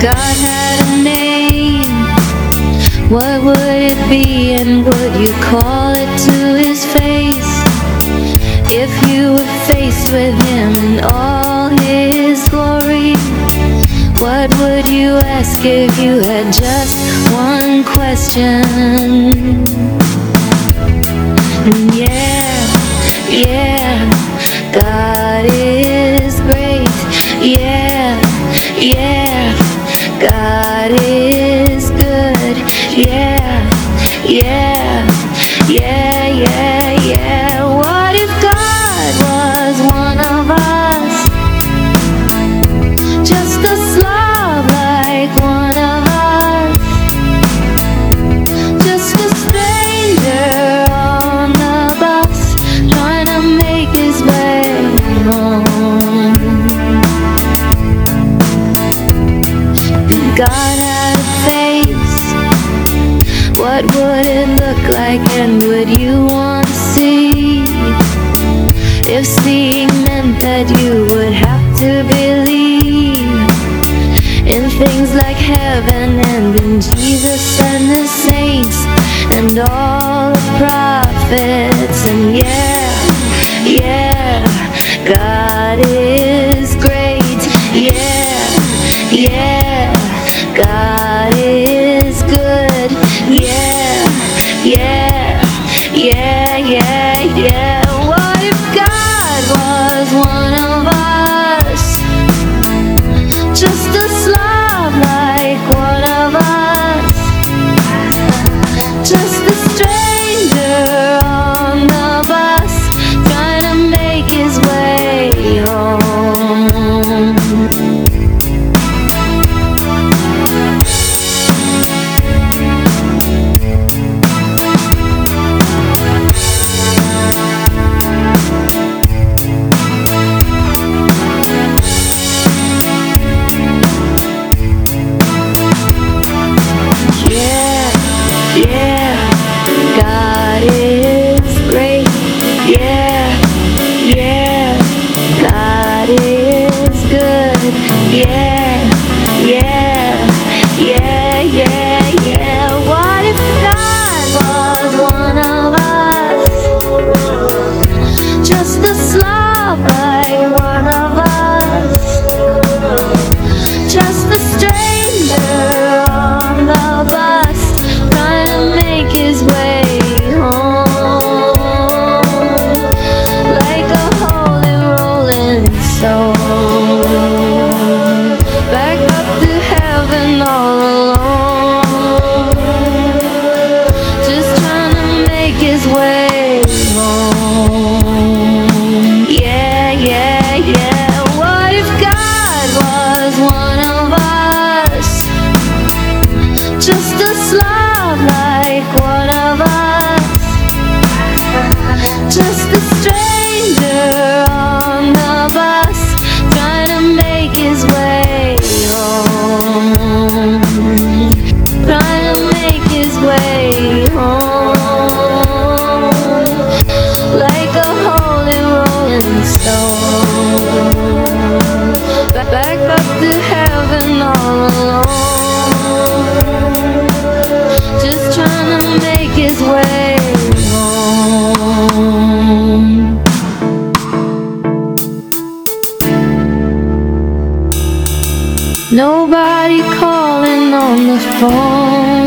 God had a name, what would it be and would you call it to his face? If you were faced with him in all his glory, what would you ask if you had just one question? Yeah, yeah, God is great. Yeah, yeah. God is good. Yeah, yeah. would you want to see? If seeing meant that you would have to believe in things like heaven and in Jesus and the saints and all the prophets, and yeah, yeah, God is. love. Nobody calling on the phone.